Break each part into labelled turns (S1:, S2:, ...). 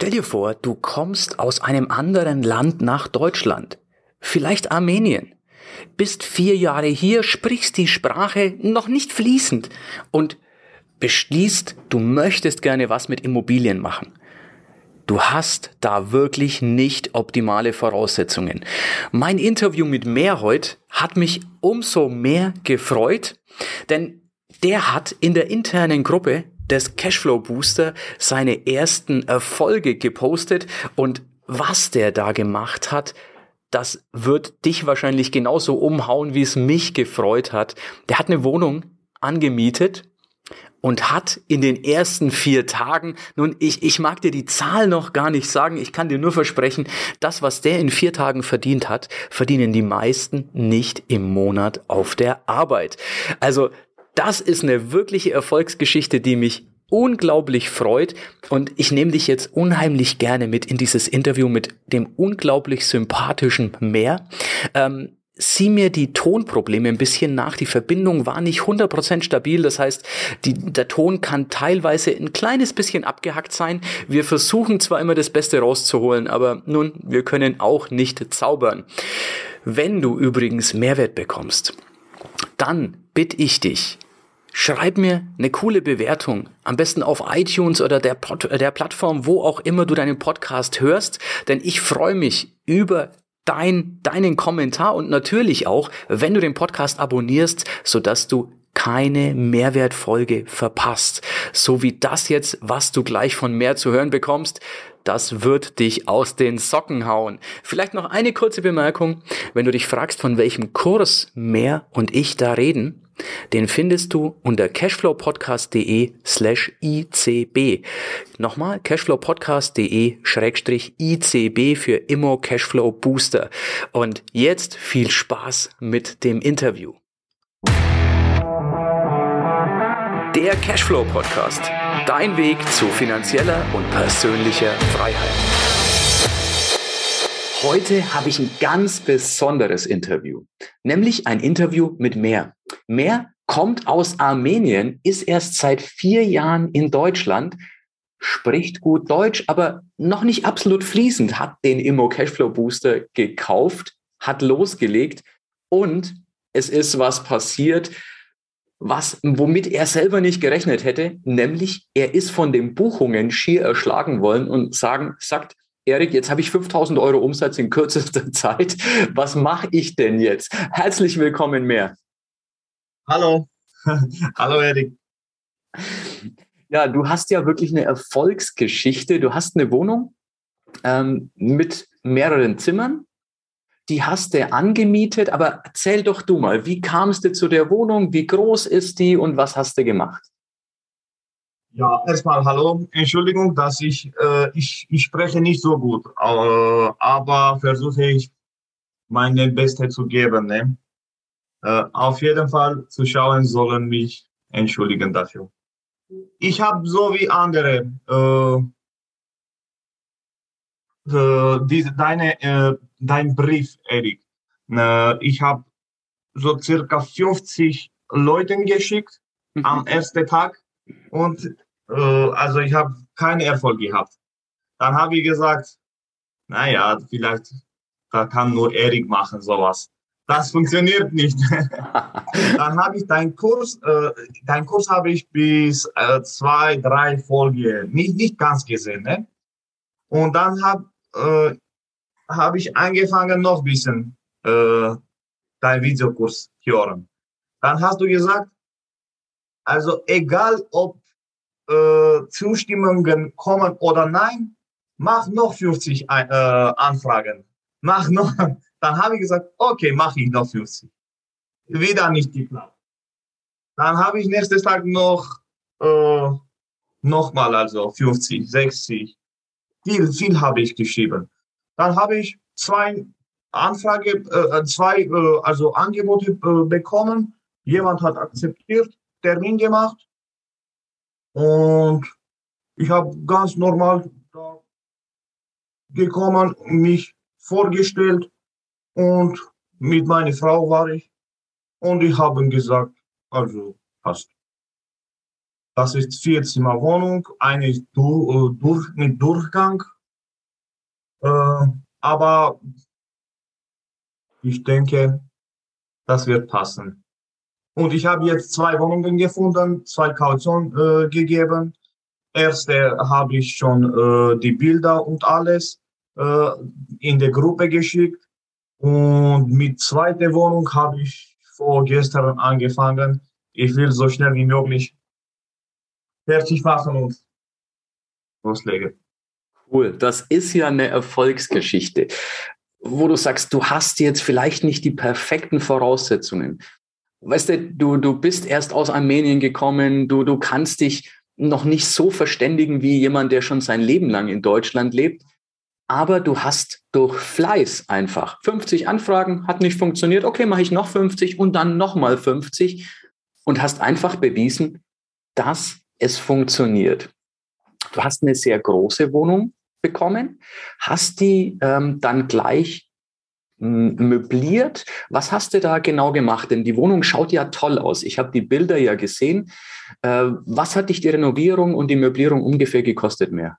S1: Stell dir vor, du kommst aus einem anderen Land nach Deutschland, vielleicht Armenien, bist vier Jahre hier, sprichst die Sprache noch nicht fließend und beschließt, du möchtest gerne was mit Immobilien machen. Du hast da wirklich nicht optimale Voraussetzungen. Mein Interview mit Mehrhold hat mich umso mehr gefreut, denn der hat in der internen Gruppe des Cashflow Booster seine ersten Erfolge gepostet und was der da gemacht hat, das wird dich wahrscheinlich genauso umhauen, wie es mich gefreut hat. Der hat eine Wohnung angemietet und hat in den ersten vier Tagen, nun, ich, ich mag dir die Zahl noch gar nicht sagen, ich kann dir nur versprechen, das, was der in vier Tagen verdient hat, verdienen die meisten nicht im Monat auf der Arbeit. Also, das ist eine wirkliche Erfolgsgeschichte, die mich unglaublich freut und ich nehme dich jetzt unheimlich gerne mit in dieses Interview mit dem unglaublich sympathischen Meer. Ähm, sieh mir die Tonprobleme ein bisschen nach. Die Verbindung war nicht 100% stabil. Das heißt, die, der Ton kann teilweise ein kleines bisschen abgehackt sein. Wir versuchen zwar immer das Beste rauszuholen, aber nun, wir können auch nicht zaubern. Wenn du übrigens Mehrwert bekommst, dann bitte ich dich, Schreib mir eine coole Bewertung, am besten auf iTunes oder der, Pod, der Plattform, wo auch immer du deinen Podcast hörst, denn ich freue mich über dein, deinen Kommentar und natürlich auch, wenn du den Podcast abonnierst, sodass du keine Mehrwertfolge verpasst. So wie das jetzt, was du gleich von mehr zu hören bekommst, das wird dich aus den Socken hauen. Vielleicht noch eine kurze Bemerkung. Wenn du dich fragst, von welchem Kurs mehr und ich da reden, den findest du unter cashflowpodcast.de slash ICB. Nochmal cashflowpodcast.de schrägstrich ICB für Immo Cashflow Booster. Und jetzt viel Spaß mit dem Interview. Der Cashflow Podcast. Dein Weg zu finanzieller und persönlicher Freiheit. Heute habe ich ein ganz besonderes Interview, nämlich ein Interview mit Mehr. Mehr kommt aus Armenien, ist erst seit vier Jahren in Deutschland, spricht gut Deutsch, aber noch nicht absolut fließend, hat den Immo Cashflow Booster gekauft, hat losgelegt und es ist was passiert, was, womit er selber nicht gerechnet hätte, nämlich er ist von den Buchungen schier erschlagen wollen und sagen, sagt, Erik, jetzt habe ich 5000 Euro Umsatz in kürzester Zeit. Was mache ich denn jetzt? Herzlich willkommen mehr.
S2: Hallo. Hallo, Erik.
S1: Ja, du hast ja wirklich eine Erfolgsgeschichte. Du hast eine Wohnung ähm, mit mehreren Zimmern. Die hast du angemietet, aber erzähl doch du mal, wie kamst du zu der Wohnung? Wie groß ist die und was hast du gemacht?
S2: Ja, erstmal hallo. Entschuldigung, dass ich, äh, ich, ich spreche nicht so gut, äh, aber versuche ich meine Beste zu geben. Ne? Äh, auf jeden Fall, Zuschauer sollen mich entschuldigen dafür. Ich habe so wie andere äh, äh, diese, deine, äh, dein Brief, Erik. Äh, ich habe so circa 50 Leuten geschickt mhm. am ersten Tag und äh, also ich habe keinen Erfolg gehabt. Dann habe ich gesagt, naja, vielleicht da kann nur Erik machen sowas. Das funktioniert nicht. dann habe ich deinen Kurs, äh, deinen Kurs habe ich bis äh, zwei, drei Folgen nicht nicht ganz gesehen, ne? Und dann habe äh, habe ich angefangen noch ein bisschen äh, dein Videokurs hören. Dann hast du gesagt, also egal ob äh, Zustimmungen kommen oder nein, mach noch 50 äh, Anfragen. Mach noch. Dann habe ich gesagt, okay, mache ich noch 50. Wieder nicht geklappt. Dann habe ich nächstes Tag noch äh, nochmal also 50, 60. Viel, viel habe ich geschrieben. Dann habe ich zwei Anfrage, äh, zwei äh, also Angebote äh, bekommen. Jemand hat akzeptiert, Termin gemacht und ich habe ganz normal da gekommen, mich vorgestellt und mit meiner Frau war ich und ich habe gesagt, also passt. Das ist vier Zimmer Wohnung, eine durch, äh, durch, mit Durchgang. Äh, aber ich denke, das wird passen. Und ich habe jetzt zwei Wohnungen gefunden, zwei Kaution äh, gegeben. Erste habe ich schon äh, die Bilder und alles äh, in der Gruppe geschickt. Und mit zweiter Wohnung habe ich vorgestern angefangen. Ich will so schnell wie möglich fertig machen und loslegen.
S1: Cool, das ist ja eine Erfolgsgeschichte, wo du sagst, du hast jetzt vielleicht nicht die perfekten Voraussetzungen. Weißt du, du, du bist erst aus Armenien gekommen, du, du kannst dich noch nicht so verständigen wie jemand, der schon sein Leben lang in Deutschland lebt. Aber du hast durch Fleiß einfach 50 Anfragen, hat nicht funktioniert, okay, mache ich noch 50 und dann nochmal 50 und hast einfach bewiesen, dass es funktioniert. Du hast eine sehr große Wohnung bekommen, hast die ähm, dann gleich möbliert. Was hast du da genau gemacht? Denn die Wohnung schaut ja toll aus. Ich habe die Bilder ja gesehen. Äh, was hat dich die Renovierung und die Möblierung ungefähr gekostet mehr?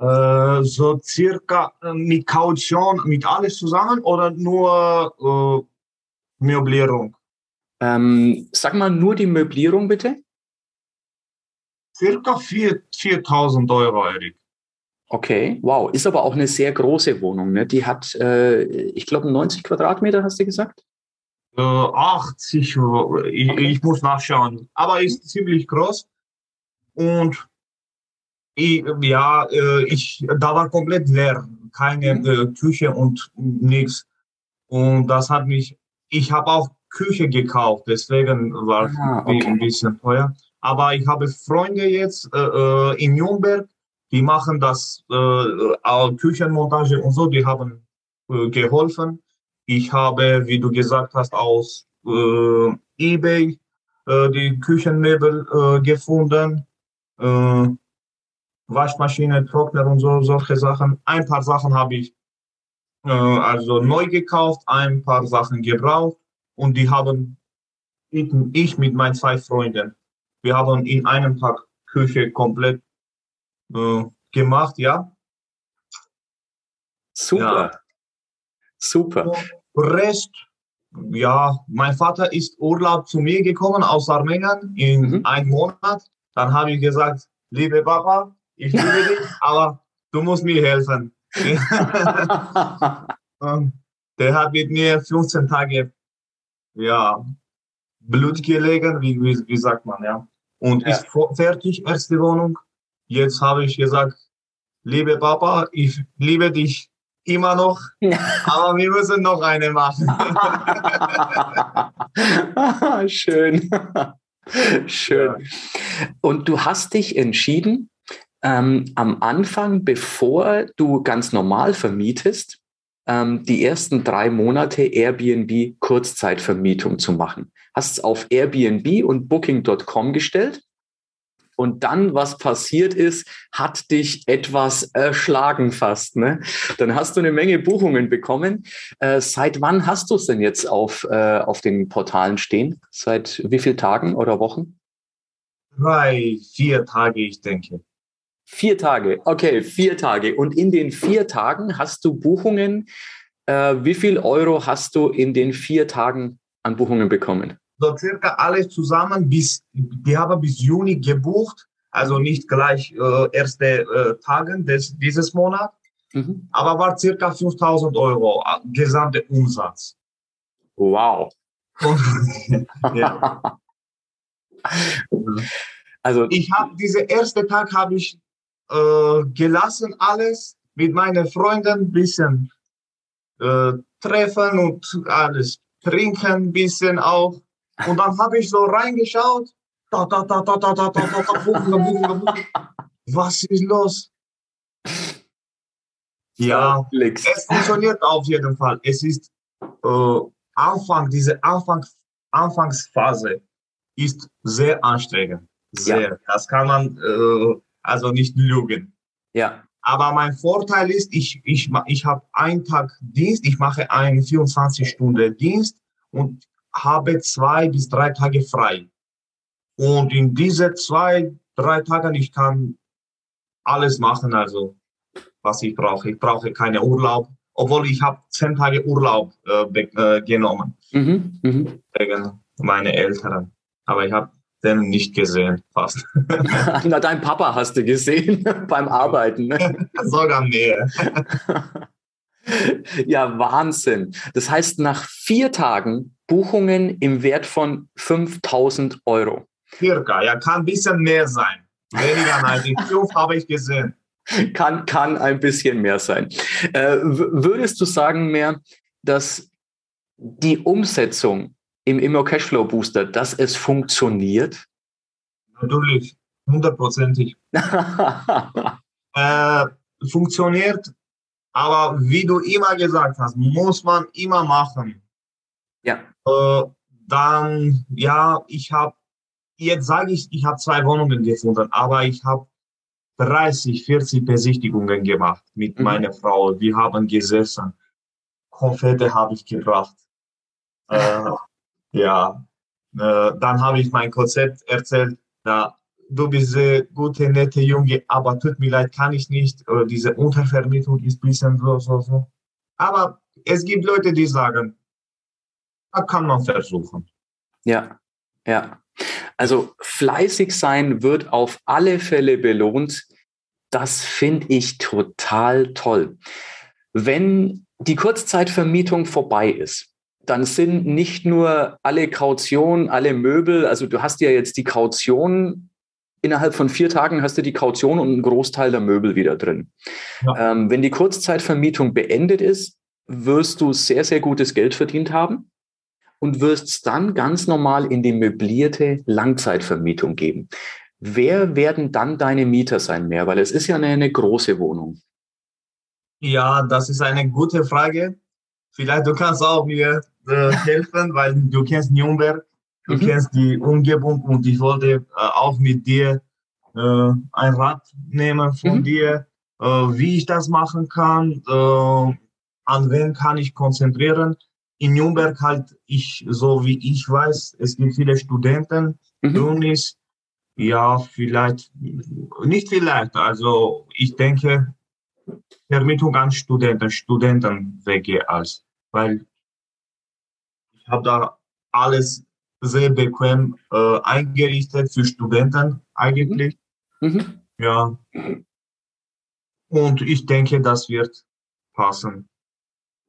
S2: Äh, so circa äh, mit Kaution, mit alles zusammen oder nur äh, Möblierung?
S1: Ähm, sag mal nur die Möblierung bitte.
S2: Circa 4000 Euro, Erik.
S1: Okay, wow. Ist aber auch eine sehr große Wohnung. Ne? Die hat, äh, ich glaube, 90 Quadratmeter, hast du gesagt?
S2: Äh, 80, ich, okay. ich, muss nachschauen. Aber ist ziemlich groß. Und ich, ja, äh, ich, da war komplett leer. Keine mhm. äh, Küche und nichts. Und das hat mich, ich habe auch Küche gekauft, deswegen war es ah, okay. ein bisschen teuer. Aber ich habe Freunde jetzt äh, äh in Nürnberg, die machen das äh, Küchenmontage und so, die haben äh, geholfen. Ich habe, wie du gesagt hast, aus äh, eBay äh, die Küchenmöbel äh, gefunden. Äh, Waschmaschine, Trockner und so, solche Sachen. Ein paar Sachen habe ich äh, also neu gekauft, ein paar Sachen gebraucht und die haben ich, ich mit meinen zwei Freunden, wir haben in einem Tag Küche komplett äh, gemacht, ja.
S1: Super. Ja. Super.
S2: Rest, ja, mein Vater ist Urlaub zu mir gekommen aus Armenien in mhm. einem Monat. Dann habe ich gesagt, liebe Papa, ich liebe dich, aber du musst mir helfen. der hat mit mir 15 Tage, ja, Blut gelegen, wie, wie, wie sagt man, ja. Und ja. ist fertig, erste Wohnung. Jetzt habe ich gesagt, liebe Papa, ich liebe dich immer noch, aber wir müssen noch eine machen.
S1: Schön. Schön. Und du hast dich entschieden, ähm, am Anfang, bevor du ganz normal vermietest, ähm, die ersten drei Monate Airbnb Kurzzeitvermietung zu machen. Hast es auf Airbnb und Booking.com gestellt und dann, was passiert ist, hat dich etwas erschlagen fast. Ne? Dann hast du eine Menge Buchungen bekommen. Äh, seit wann hast du es denn jetzt auf, äh, auf den Portalen stehen? Seit wie vielen Tagen oder Wochen?
S2: Drei, vier Tage, ich denke.
S1: Vier Tage, okay, vier Tage. Und in den vier Tagen hast du Buchungen. Äh, wie viel Euro hast du in den vier Tagen an Buchungen bekommen?
S2: So circa alles zusammen bis, wir haben bis Juni gebucht, also nicht gleich äh, erste äh, Tagen des, dieses Monat, mhm. aber war circa 5000 Euro äh, gesamte Umsatz.
S1: Wow. ja.
S2: Also ich habe diese erste Tag habe ich äh, gelassen alles mit meinen Freunden bisschen äh, treffen und alles trinken ein bisschen auch und dann habe ich so reingeschaut. Buchen, buchen, buchen. Was ist los? Ja, es funktioniert auf jeden Fall. Es ist äh, Anfang, diese Anfang, Anfangsphase ist sehr anstrengend. Sehr. Ja. Das kann man äh, also nicht lügen.
S1: Ja.
S2: Aber mein Vorteil ist, ich, ich, ich habe einen Tag Dienst, ich mache einen 24 Stunden Dienst und habe zwei bis drei Tage frei. Und in diese zwei, drei Tagen, ich kann alles machen, also was ich brauche. Ich brauche keine Urlaub, obwohl ich habe zehn Tage Urlaub äh, äh, genommen mhm, mh. wegen meine Eltern. Aber ich habe den nicht gesehen, fast.
S1: Na, dein Papa hast du gesehen beim Arbeiten. Ne?
S2: Sogar mehr.
S1: ja, Wahnsinn. Das heißt, nach vier Tagen Buchungen im Wert von 5000 Euro.
S2: Circa, ja, kann ein bisschen mehr sein. Weniger als die fünf habe ich gesehen.
S1: Kann, kann ein bisschen mehr sein. Äh, würdest du sagen mehr, dass die Umsetzung im Immo Cashflow Booster, dass es funktioniert?
S2: Natürlich, hundertprozentig. äh, funktioniert, aber wie du immer gesagt hast, muss man immer machen.
S1: Ja.
S2: Äh, dann, ja, ich habe, jetzt sage ich, ich habe zwei Wohnungen gefunden, aber ich habe 30, 40 Besichtigungen gemacht mit mhm. meiner Frau. Wir haben gesessen. Konfette habe ich gebracht. Äh, ja, äh, dann habe ich mein Konzept erzählt. Ja, du bist eine gute, nette Junge, aber tut mir leid, kann ich nicht. Oder diese Untervermietung ist ein bisschen so, so, so. Aber es gibt Leute, die sagen, da kann man versuchen.
S1: Ja, ja. Also fleißig sein wird auf alle Fälle belohnt. Das finde ich total toll. Wenn die Kurzzeitvermietung vorbei ist, dann sind nicht nur alle Kautionen, alle Möbel, also du hast ja jetzt die Kaution, innerhalb von vier Tagen hast du die Kaution und einen Großteil der Möbel wieder drin. Ja. Ähm, wenn die Kurzzeitvermietung beendet ist, wirst du sehr, sehr gutes Geld verdient haben und wirst es dann ganz normal in die möblierte Langzeitvermietung geben. Wer werden dann deine Mieter sein mehr? Weil es ist ja eine, eine große Wohnung.
S2: Ja, das ist eine gute Frage. Vielleicht du kannst auch mir äh, helfen, weil du kennst Nürnberg, du mhm. kennst die Umgebung und ich wollte äh, auch mit dir äh, ein Rat nehmen von mhm. dir, äh, wie ich das machen kann, äh, an wen kann ich konzentrieren in Nürnberg halt, ich, so wie ich weiß, es gibt viele Studenten, mhm. Unis, ja, vielleicht, nicht vielleicht, also ich denke, Vermietung an Studenten, Studentenwege als, weil ich habe da alles sehr bequem äh, eingerichtet für Studenten eigentlich. Mhm. mhm. Ja. Und ich denke, das wird passen.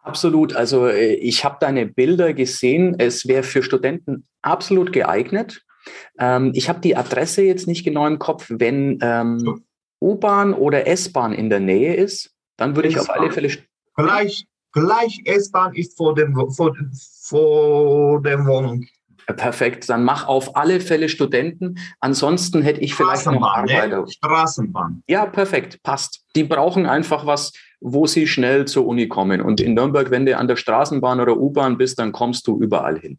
S1: Absolut. Also äh, ich habe deine Bilder gesehen. Es wäre für Studenten absolut geeignet. Ähm, ich habe die Adresse jetzt nicht genau im Kopf. Wenn ähm, U-Bahn oder S-Bahn in der Nähe ist, dann würde ich auf alle Fälle.
S2: Gleich, gleich S-Bahn ist vor dem, vor, vor dem Wohnung.
S1: Perfekt, dann mach auf alle Fälle Studenten. Ansonsten hätte ich vielleicht noch ne? Arbeiter.
S2: Ne? Straßenbahn.
S1: Ja, perfekt, passt. Die brauchen einfach was, wo sie schnell zur Uni kommen. Und in Nürnberg, wenn du an der Straßenbahn oder U-Bahn bist, dann kommst du überall hin.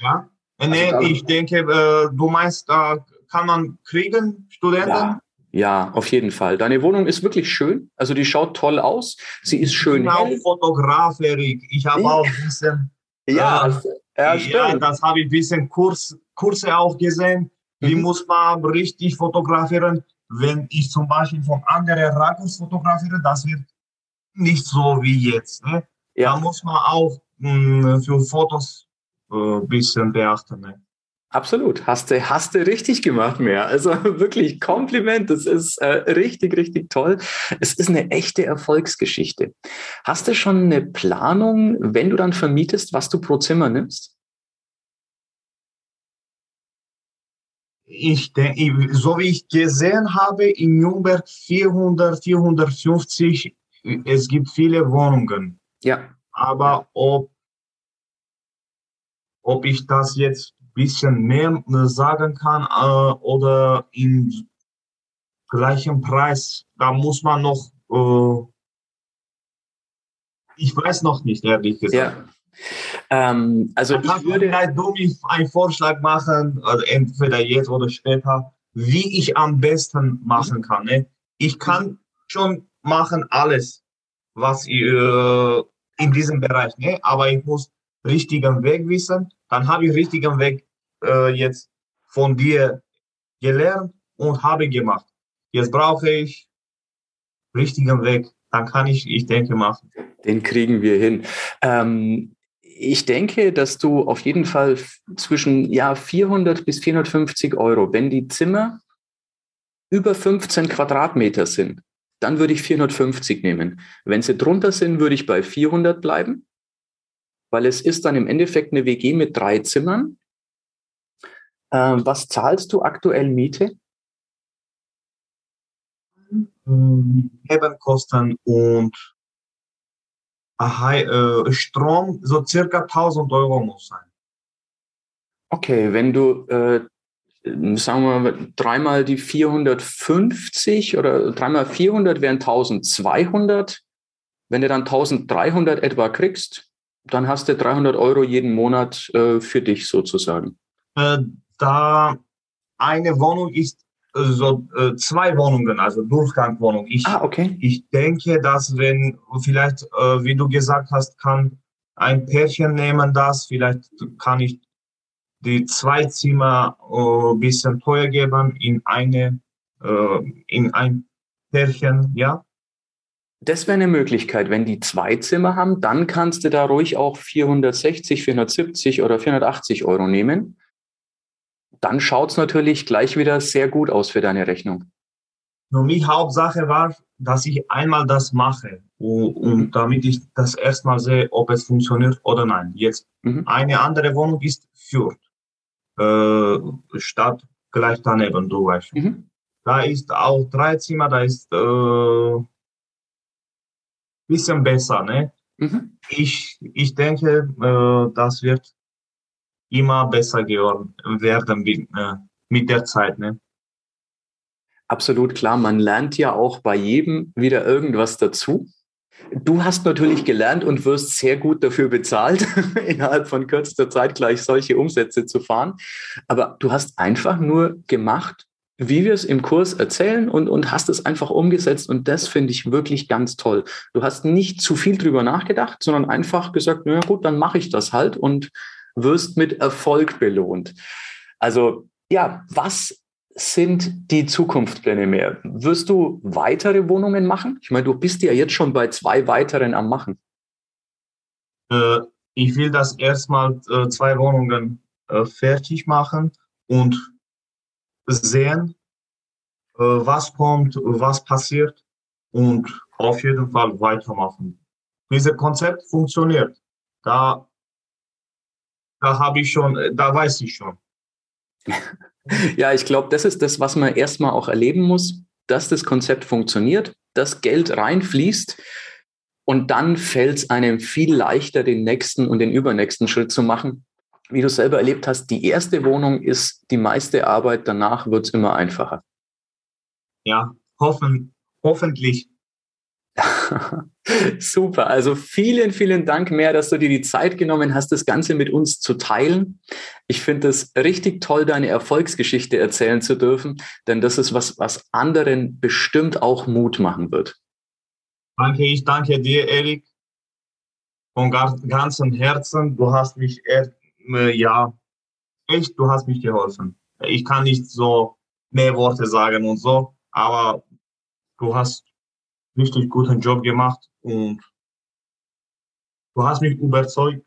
S2: Ja, äh, nee, also ich denke, äh, du meinst, da kann man kriegen, Studenten?
S1: Ja. Ja, auf jeden Fall. Deine Wohnung ist wirklich schön. Also die schaut toll aus. Sie ist schön. Ich bin
S2: auch Fotograf, Erik. Ich habe auch ein bisschen.
S1: Ja, äh, ja,
S2: ja, das habe ich ein bisschen Kurs, Kurse auch gesehen. Wie mhm. muss man richtig fotografieren? Wenn ich zum Beispiel von anderen Rakurs fotografiere, das wird nicht so wie jetzt. Ne? Ja. Da muss man auch mh, hm, für Fotos ein äh, bisschen beachten. Ne?
S1: Absolut, hast du, hast du richtig gemacht mehr. Also wirklich Kompliment, das ist äh, richtig, richtig toll. Es ist eine echte Erfolgsgeschichte. Hast du schon eine Planung, wenn du dann vermietest, was du pro Zimmer nimmst?
S2: Ich denke, so wie ich gesehen habe, in Nürnberg 400, 450, es gibt viele Wohnungen.
S1: Ja.
S2: Aber ob, ob ich das jetzt bisschen mehr äh, sagen kann äh, oder im gleichen Preis, da muss man noch, äh, ich weiß noch nicht, ehrlich gesagt.
S1: Ja. Ähm, also
S2: ich würde vielleicht du mir einen Vorschlag machen, also entweder jetzt oder später, wie ich am besten machen kann. Ne? Ich kann schon machen alles, was äh, in diesem Bereich, ne? aber ich muss richtigen Weg wissen dann habe ich richtigen Weg äh, jetzt von dir gelernt und habe gemacht. Jetzt brauche ich richtigen Weg. Dann kann ich, ich denke, machen.
S1: Den kriegen wir hin. Ähm, ich denke, dass du auf jeden Fall zwischen ja, 400 bis 450 Euro, wenn die Zimmer über 15 Quadratmeter sind, dann würde ich 450 nehmen. Wenn sie drunter sind, würde ich bei 400 bleiben, weil es ist dann im Endeffekt eine WG mit drei Zimmern. Ähm, was zahlst du aktuell Miete?
S2: Nebenkosten und äh, Strom so circa 1000 Euro muss sein.
S1: Okay, wenn du, äh, sagen wir mal, dreimal die 450 oder dreimal 400 wären 1200. Wenn du dann 1300 etwa kriegst, dann hast du 300 Euro jeden Monat äh, für dich sozusagen.
S2: Äh, da eine Wohnung ist so äh, zwei Wohnungen, also Durchgangwohnung. Ich,
S1: ah, okay.
S2: ich denke, dass wenn vielleicht, äh, wie du gesagt hast, kann ein Pärchen nehmen das, vielleicht kann ich die zwei Zimmer äh, bisschen teuer geben in eine, äh, in ein Pärchen, ja.
S1: Das wäre eine Möglichkeit. Wenn die zwei Zimmer haben, dann kannst du da ruhig auch 460, 470 oder 480 Euro nehmen dann schaut es natürlich gleich wieder sehr gut aus für deine Rechnung.
S2: Für mich Hauptsache war, dass ich einmal das mache und, mhm. damit ich das erstmal sehe, ob es funktioniert oder nein. Jetzt mhm. eine andere Wohnung ist Fürth, äh, Stadt gleich daneben, du weißt. Mhm. Da ist auch drei Zimmer, da ist äh, bisschen besser, ne? Mhm. Ich, ich denke, äh, das wird immer besser geworden werden mit, äh, mit der Zeit. Ne?
S1: Absolut klar, man lernt ja auch bei jedem wieder irgendwas dazu. Du hast natürlich gelernt und wirst sehr gut dafür bezahlt, innerhalb von kürzester Zeit gleich solche Umsätze zu fahren. Aber du hast einfach nur gemacht, wie wir es im Kurs erzählen und, und hast es einfach umgesetzt. Und das finde ich wirklich ganz toll. Du hast nicht zu viel drüber nachgedacht, sondern einfach gesagt, na gut, dann mache ich das halt und wirst mit Erfolg belohnt. Also ja, was sind die Zukunftspläne mehr? Wirst du weitere Wohnungen machen? Ich meine, du bist ja jetzt schon bei zwei weiteren am Machen.
S2: Äh, ich will das erstmal äh, zwei Wohnungen äh, fertig machen und sehen, äh, was kommt, was passiert und auf jeden Fall weitermachen. Dieses Konzept funktioniert. Da da habe ich schon, da weiß ich schon.
S1: ja, ich glaube, das ist das, was man erstmal auch erleben muss, dass das Konzept funktioniert, dass Geld reinfließt und dann fällt es einem viel leichter, den nächsten und den übernächsten Schritt zu machen. Wie du selber erlebt hast, die erste Wohnung ist die meiste Arbeit, danach wird es immer einfacher.
S2: Ja, hoffen, hoffentlich.
S1: Super. Also vielen, vielen Dank mehr, dass du dir die Zeit genommen hast, das Ganze mit uns zu teilen. Ich finde es richtig toll, deine Erfolgsgeschichte erzählen zu dürfen, denn das ist was, was anderen bestimmt auch Mut machen wird.
S2: Danke, ich danke dir, Erik, von ganzem Herzen. Du hast mich, äh, ja, echt, du hast mich geholfen. Ich kann nicht so mehr Worte sagen und so, aber du hast richtig guten Job gemacht und du hast mich überzeugt,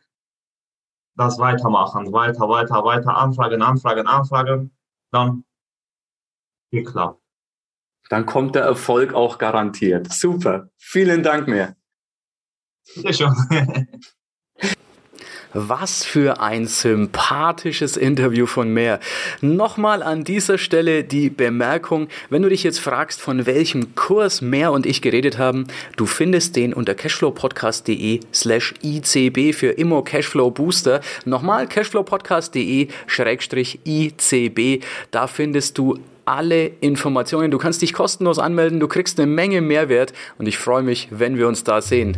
S2: das weitermachen, weiter, weiter, weiter, Anfragen, Anfragen, Anfragen, dann geklappt.
S1: Dann kommt der Erfolg auch garantiert. Super. Vielen Dank mehr.
S2: Bitte schon.
S1: Was für ein sympathisches Interview von Mehr. Nochmal an dieser Stelle die Bemerkung, wenn du dich jetzt fragst, von welchem Kurs Mehr und ich geredet haben, du findest den unter cashflowpodcast.de slash ICB für Immo Cashflow Booster. Nochmal cashflowpodcast.de schrägstrich ICB. Da findest du alle Informationen. Du kannst dich kostenlos anmelden, du kriegst eine Menge Mehrwert und ich freue mich, wenn wir uns da sehen.